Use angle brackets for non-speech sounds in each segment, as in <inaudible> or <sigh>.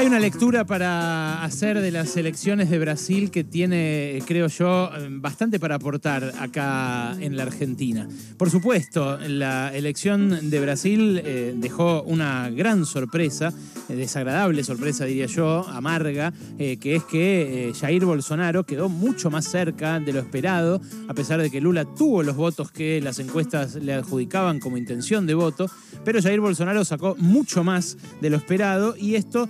Hay una lectura para hacer de las elecciones de Brasil que tiene, creo yo, bastante para aportar acá en la Argentina. Por supuesto, la elección de Brasil eh, dejó una gran sorpresa, eh, desagradable sorpresa diría yo, amarga, eh, que es que Jair Bolsonaro quedó mucho más cerca de lo esperado, a pesar de que Lula tuvo los votos que las encuestas le adjudicaban como intención de voto, pero Jair Bolsonaro sacó mucho más de lo esperado y esto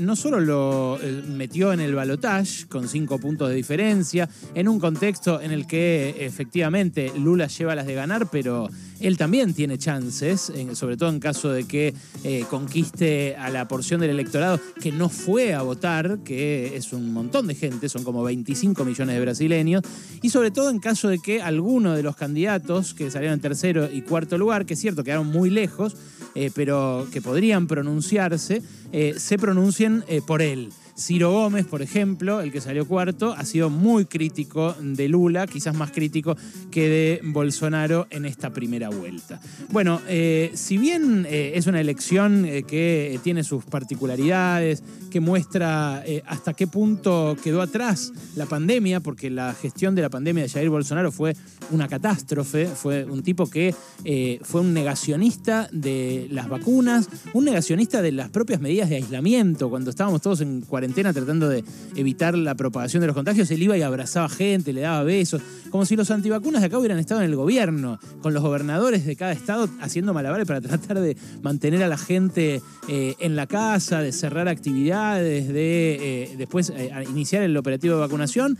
no solo lo eh, metió en el balotage con cinco puntos de diferencia, en un contexto en el que efectivamente Lula lleva las de ganar, pero él también tiene chances, sobre todo en caso de que eh, conquiste a la porción del electorado que no fue a votar, que es un montón de gente, son como 25 millones de brasileños, y sobre todo en caso de que alguno de los candidatos que salieron en tercero y cuarto lugar, que es cierto, quedaron muy lejos, eh, pero que podrían pronunciarse, eh, se pronuncien por él. Ciro Gómez, por ejemplo, el que salió cuarto, ha sido muy crítico de Lula, quizás más crítico que de Bolsonaro en esta primera vuelta. Bueno, eh, si bien eh, es una elección eh, que tiene sus particularidades, que muestra hasta qué punto quedó atrás la pandemia, porque la gestión de la pandemia de Jair Bolsonaro fue una catástrofe, fue un tipo que fue un negacionista de las vacunas, un negacionista de las propias medidas de aislamiento, cuando estábamos todos en cuarentena tratando de evitar la propagación de los contagios, él iba y abrazaba gente, le daba besos, como si los antivacunas de acá hubieran estado en el gobierno, con los gobernadores de cada estado haciendo malabares para <laughs> tratar de mantener a la gente eh, en la casa, de cerrar actividades, de eh, después eh, iniciar el operativo de vacunación.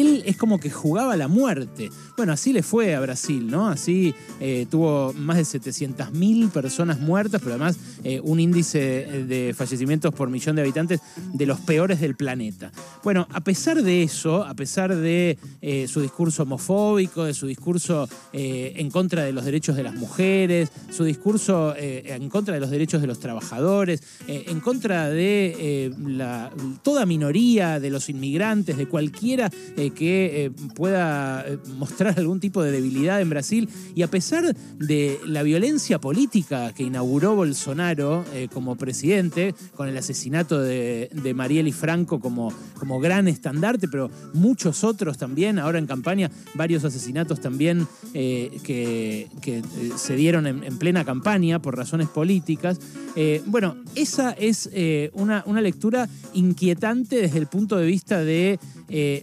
Él es como que jugaba la muerte. Bueno, así le fue a Brasil, ¿no? Así tuvo más de 700.000 personas muertas, pero además un índice de fallecimientos por millón de habitantes de los peores del planeta. Bueno, a pesar de eso, a pesar de eh, su discurso homofóbico, de su discurso eh, en contra de los derechos de las mujeres, su discurso eh, en contra de los derechos de los trabajadores, en contra de toda minoría de los inmigrantes, de cualquiera que pueda mostrar algún tipo de debilidad en Brasil, y a pesar de la violencia política que inauguró Bolsonaro como presidente, con el asesinato de, de Marieli Franco como, como gran estandarte, pero muchos otros también, ahora en campaña, varios asesinatos también eh, que, eh, se dieron en, plena campaña por razones políticas. Eh, bueno, esa es una, una, lectura inquietante desde el punto de vista de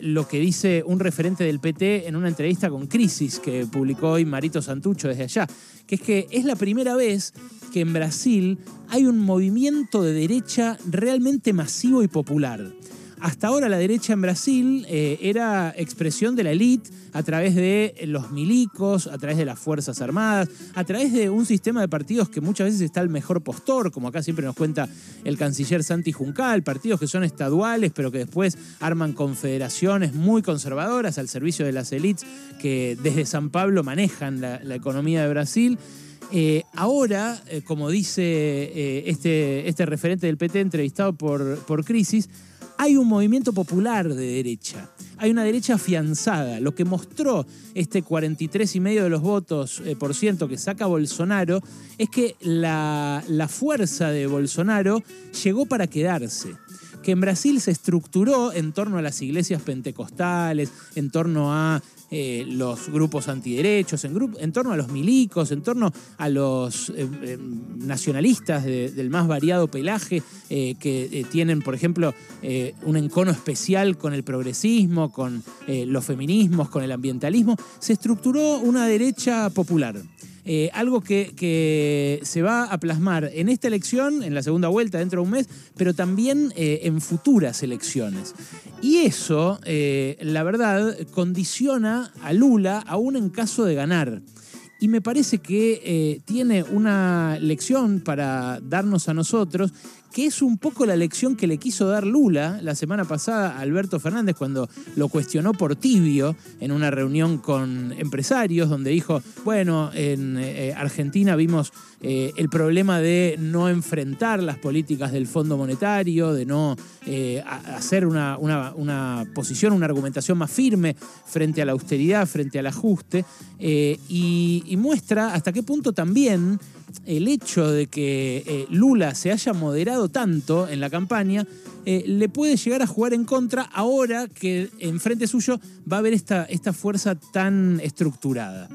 lo que dice un referente del PT en una entrevista con Crisis que publicó hoy Marito Santucho desde allá, que es que es la primera vez que en Brasil hay un movimiento de derecha realmente masivo y popular. Hasta ahora la derecha en Brasil eh, era expresión de la élite a través de los milicos, a través de las Fuerzas Armadas, a través de un sistema de partidos que muchas veces está el mejor postor, como acá siempre nos cuenta el canciller Santi Juncal, partidos que son estaduales pero que después arman confederaciones muy conservadoras al servicio de las élites que desde San Pablo manejan la economía de Brasil. Eh, ahora, eh, como dice este, este, referente del PT entrevistado por Crisis, hay un movimiento popular de derecha. Hay una derecha afianzada. Lo que mostró este 43,5% de los votos por ciento que saca Bolsonaro es que la, la fuerza de Bolsonaro llegó para quedarse que en Brasil se estructuró en torno a las iglesias pentecostales, en torno a eh, los grupos antiderechos, en, en, torno a los milicos, en torno a los eh, eh, nacionalistas del más variado pelaje que tienen, por ejemplo, un encono especial con el progresismo, con los feminismos, con el ambientalismo, se estructuró una derecha popular. Eh, algo que, se va a plasmar en esta elección, en la segunda vuelta dentro de un mes, pero también eh, en futuras elecciones. Y eso, eh, la verdad, condiciona a Lula aún en caso de ganar. Y me parece que tiene una lección para darnos a nosotros que es un poco la lección que le quiso dar Lula la semana pasada a Alberto Fernández cuando lo cuestionó por tibio en una reunión con empresarios, donde dijo, bueno, en eh, Argentina vimos eh, el problema de no enfrentar las políticas del Fondo Monetario, de no eh, hacer una, posición, una argumentación más firme frente a la austeridad, frente al ajuste, y muestra hasta qué punto también el hecho de que Lula se haya moderado tanto en la campaña, eh, le puede llegar a jugar en contra ahora que enfrente suyo va a haber esta, esta fuerza tan estructurada.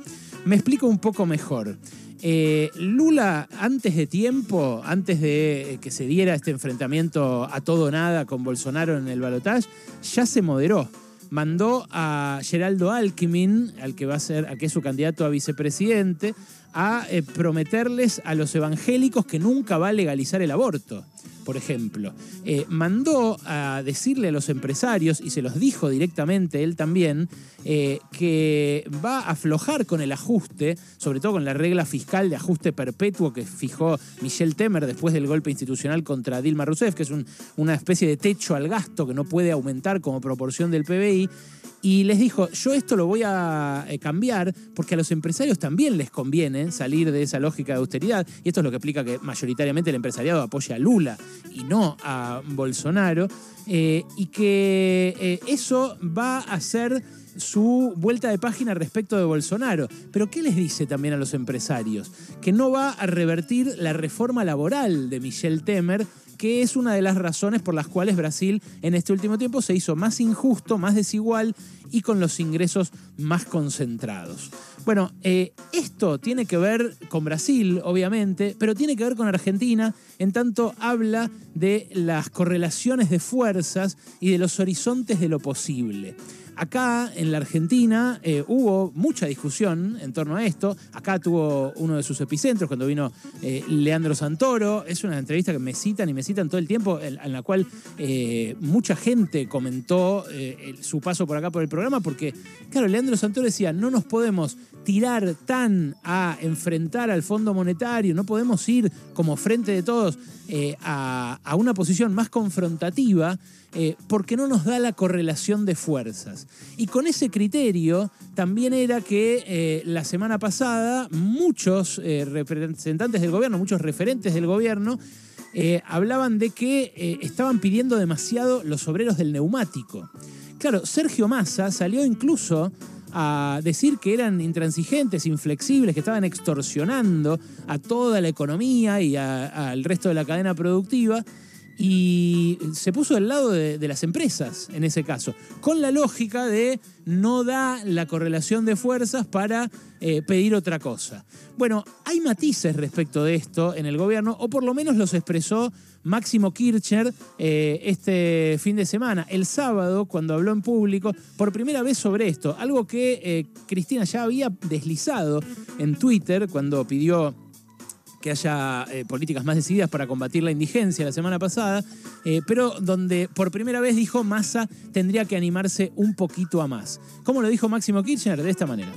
Me explico un poco mejor. Eh, Lula, antes de tiempo, antes de que se diera este enfrentamiento a todo nada con Bolsonaro en el balotaje, ya se moderó. Mandó a Geraldo Alckmin, al que va a ser, a que es su candidato a vicepresidente, a eh, prometerles a los evangélicos que nunca va a legalizar el aborto por ejemplo, eh, mandó a decirle a los empresarios, y se los dijo directamente él también, eh, que va a aflojar con el ajuste, sobre todo con la regla fiscal de ajuste perpetuo que fijó Michel Temer después del golpe institucional contra Dilma Rousseff, que es una especie de techo al gasto que no puede aumentar como proporción del PBI y les dijo, yo esto lo voy a cambiar porque a los empresarios también les conviene salir de esa lógica de austeridad, y esto es lo que explica que mayoritariamente el empresariado apoya a Lula y no a Bolsonaro, eh, y que eh, eso va a ser su vuelta de página respecto de Bolsonaro. Pero ¿qué les dice también a los empresarios? Que no va a revertir la reforma laboral de Michel Temer, que es una de las razones por las cuales Brasil en este último tiempo se hizo más injusto, más desigual y con los ingresos más concentrados. Bueno, eh, esto tiene que ver con Brasil, obviamente, pero tiene que ver con Argentina, en tanto habla de las correlaciones de fuerzas y de los horizontes de lo posible. Acá en la Argentina eh, hubo mucha discusión en torno a esto. Acá tuvo uno de sus epicentros cuando vino eh, Leandro Santoro. Es una entrevista que me citan y me citan todo el tiempo, en, la cual mucha gente comentó su paso por acá por el programa, porque, claro, Leandro Santoro decía, no nos podemos tirar tan a enfrentar al Fondo Monetario, no podemos ir como frente de todos a, a una posición más confrontativa eh, porque no nos da la correlación de fuerzas. Y con ese criterio también era que eh, la semana pasada muchos eh, representantes del gobierno, muchos referentes del gobierno, hablaban de que estaban pidiendo demasiado los obreros del neumático. Claro, Sergio Massa salió incluso a decir que eran intransigentes, inflexibles, que estaban extorsionando a toda la economía y al resto de la cadena productiva y se puso del lado de, las empresas en ese caso, con la lógica de no da la correlación de fuerzas para eh, pedir otra cosa. Bueno, hay matices respecto de esto en el gobierno, o por lo menos los expresó Máximo Kirchner eh, este fin de semana, el sábado, cuando habló en público, por primera vez sobre esto, algo que eh, Cristina ya había deslizado en Twitter cuando pidió que haya eh, políticas más decididas para combatir la indigencia la semana pasada, eh, pero donde por primera vez dijo Massa tendría que animarse un poquito a más. ¿Cómo lo dijo Máximo Kirchner? De esta manera.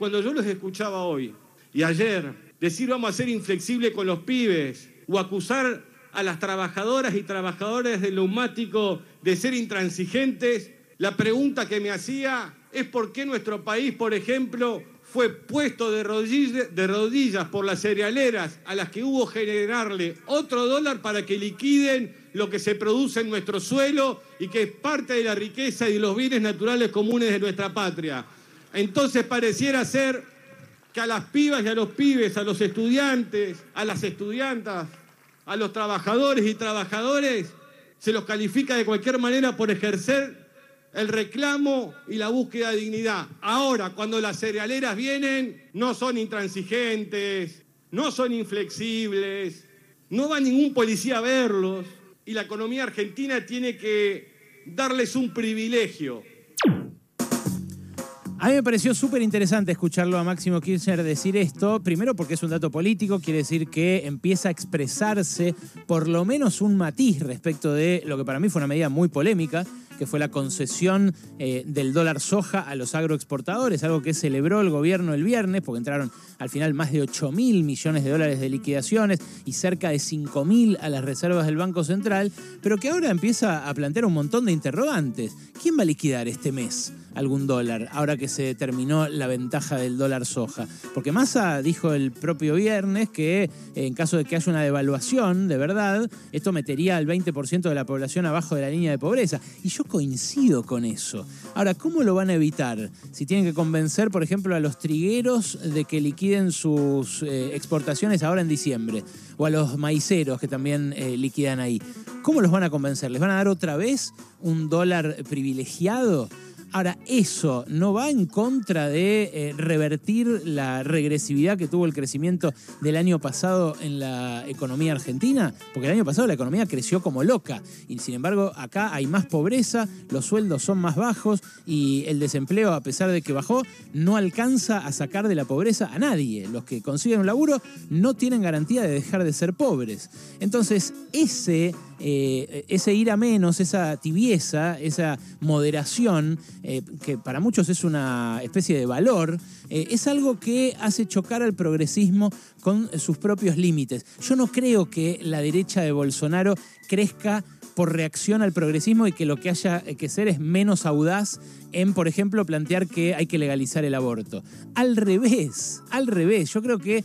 Cuando yo los escuchaba hoy y ayer decir vamos a ser inflexibles con los pibes o acusar a las trabajadoras y trabajadores del neumático de ser intransigentes, la pregunta que me hacía es por qué nuestro país, por ejemplo, fue puesto de rodillas, por las cerealeras a las que hubo generarle otro dólar para que liquiden lo que se produce en nuestro suelo y que es parte de la riqueza y de los bienes naturales comunes de nuestra patria. Entonces pareciera ser que a las pibas y a los pibes, a los estudiantes, a las estudiantas, a los trabajadores y trabajadores, se los califica de cualquier manera por ejercer el reclamo y la búsqueda de dignidad. Ahora, cuando las cerealeras vienen, no son intransigentes, no son inflexibles, no va ningún policía a verlos y la economía argentina tiene que darles un privilegio. A mí me pareció súper interesante escucharlo a Máximo Kirchner decir esto, primero porque es un dato político, quiere decir que empieza a expresarse por lo menos un matiz respecto de lo que para mí fue una medida muy polémica, que fue la concesión eh, del dólar soja a los agroexportadores, algo que celebró el gobierno el viernes, porque entraron al final más de 8 mil millones de dólares de liquidaciones y cerca de 5 mil a las reservas del Banco Central, pero que ahora empieza a plantear un montón de interrogantes. ¿Quién va a liquidar este mes algún dólar, ahora que se terminó la ventaja del dólar soja? Porque Massa dijo el propio viernes que en caso de que haya una devaluación de verdad, esto metería al 20% de la población abajo de la línea de pobreza. Y yo coincido con eso. Ahora, ¿cómo lo van a evitar? Si tienen que convencer, por ejemplo, a los trigueros de que liquiden sus eh, exportaciones ahora en diciembre, o a los maiceros que también eh, liquidan ahí. ¿Cómo los van a convencer? ¿Les van a dar otra vez un dólar privilegiado? Ahora, eso no va en contra de eh, revertir la regresividad que tuvo el crecimiento del año pasado en la economía argentina, porque el año pasado la economía creció como loca y sin embargo acá hay más pobreza, los sueldos son más bajos y el desempleo, a pesar de que bajó, no alcanza a sacar de la pobreza a nadie. Los que consiguen un laburo no tienen garantía de dejar de ser pobres. Entonces, ese eh, ese ir a menos, esa tibieza, esa moderación, eh, que para muchos es una especie de valor, eh, es algo que hace chocar al progresismo con sus propios límites. Yo no creo que la derecha de Bolsonaro crezca por reacción al progresismo y que lo que haya que ser es menos audaz en, por ejemplo, plantear que hay que legalizar el aborto. Al revés, al revés. Yo creo que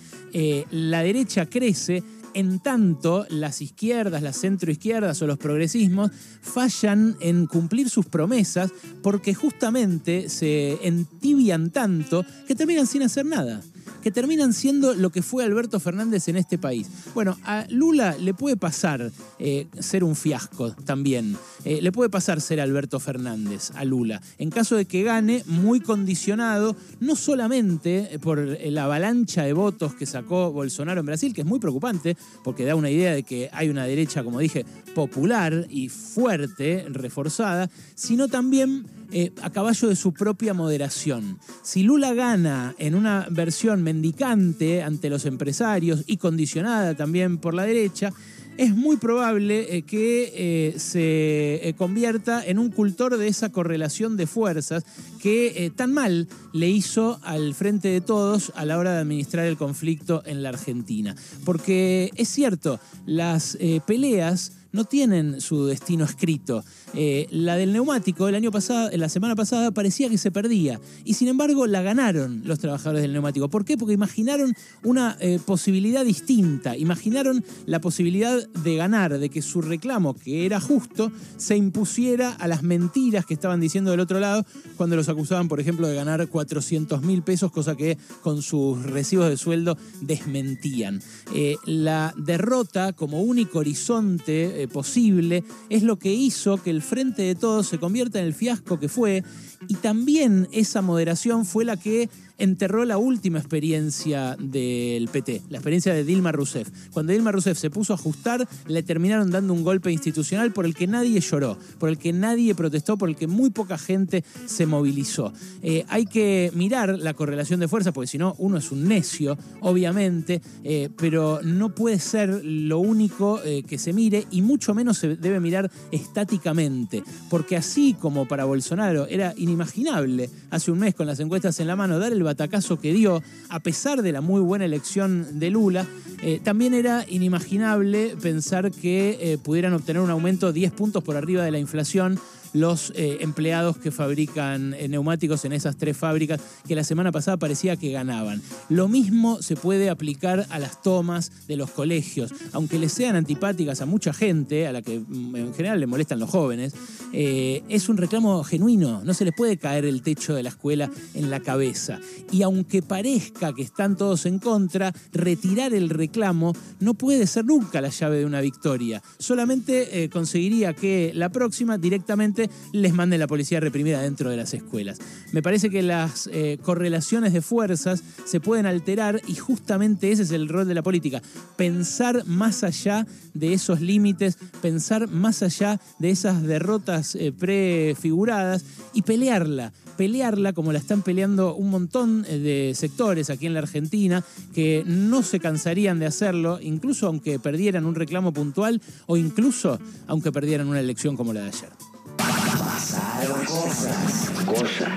la derecha crece en tanto las izquierdas, las centroizquierdas o los progresismos fallan en cumplir sus promesas porque justamente se entibian tanto que terminan sin hacer nada que terminan siendo lo que fue Alberto Fernández en este país. Bueno, a Lula le puede pasar eh, ser un fiasco también. Eh, le puede pasar ser Alberto Fernández a Lula. En caso de que gane, muy condicionado, no solamente por la avalancha de votos que sacó Bolsonaro en Brasil, que es muy preocupante, porque da una idea de que hay una derecha, como dije, popular y fuerte, reforzada, sino también eh, a caballo de su propia moderación. Si Lula gana en una versión mendicante ante los empresarios y condicionada también por la derecha, es muy probable eh, que eh, se convierta en un cultor de esa correlación de fuerzas que tan mal le hizo al frente de todos a la hora de administrar el conflicto en la Argentina. Porque es cierto, las peleas no tienen su destino escrito. Eh, la del neumático el año pasado, la semana pasada parecía que se perdía y sin embargo la ganaron los trabajadores del neumático. ¿Por qué? Porque imaginaron una eh, posibilidad distinta, imaginaron la posibilidad de ganar, de que su reclamo, que era justo, se impusiera a las mentiras que estaban diciendo del otro lado cuando los acusaban, por ejemplo, de ganar 400 mil pesos, cosa que con sus recibos de sueldo desmentían. Eh, la derrota como único horizonte posible es lo que hizo que el frente de todos se convierta en el fiasco que fue y también esa moderación fue la que enterró la última experiencia del PT, la experiencia de Dilma Rousseff. Cuando Dilma Rousseff se puso a ajustar, le terminaron dando un golpe institucional por el que nadie lloró, por el que nadie protestó, por el que muy poca gente se movilizó. Eh, hay que mirar la correlación de fuerzas, porque si no, uno es un necio, obviamente, eh, pero no puede ser lo único eh, que se mire y mucho menos se debe mirar estáticamente, porque así como para Bolsonaro era inimaginable hace un mes con las encuestas en la mano dar el batacazo que dio, a pesar de la muy buena elección de Lula, eh, también era inimaginable pensar que eh, pudieran obtener un aumento 10 puntos por arriba de la inflación los eh, empleados que fabrican neumáticos en esas tres fábricas que la semana pasada parecía que ganaban. Lo mismo se puede aplicar a las tomas de los colegios, aunque les sean antipáticas a mucha gente, a la que mm, en general le molestan los jóvenes, eh, es un reclamo genuino, no se les puede caer el techo de la escuela en la cabeza. Y aunque parezca que están todos en contra, retirar el reclamo no puede ser nunca la llave de una victoria. Solamente conseguiría que la próxima directamente les mande la policía reprimida dentro de las escuelas. Me parece que las eh, correlaciones de fuerzas se pueden alterar y justamente ese es el rol de la política. Pensar más allá de esos límites, pensar más allá de esas derrotas eh, prefiguradas y pelearla pelearla como la están peleando un montón eh, de sectores aquí en la Argentina que no se cansarían de hacerlo, incluso aunque perdieran un reclamo puntual o incluso aunque perdieran una elección como la de ayer. Pasaron cosas. Cosas.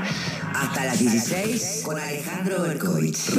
Hasta las 16 con Alejandro Berkovich.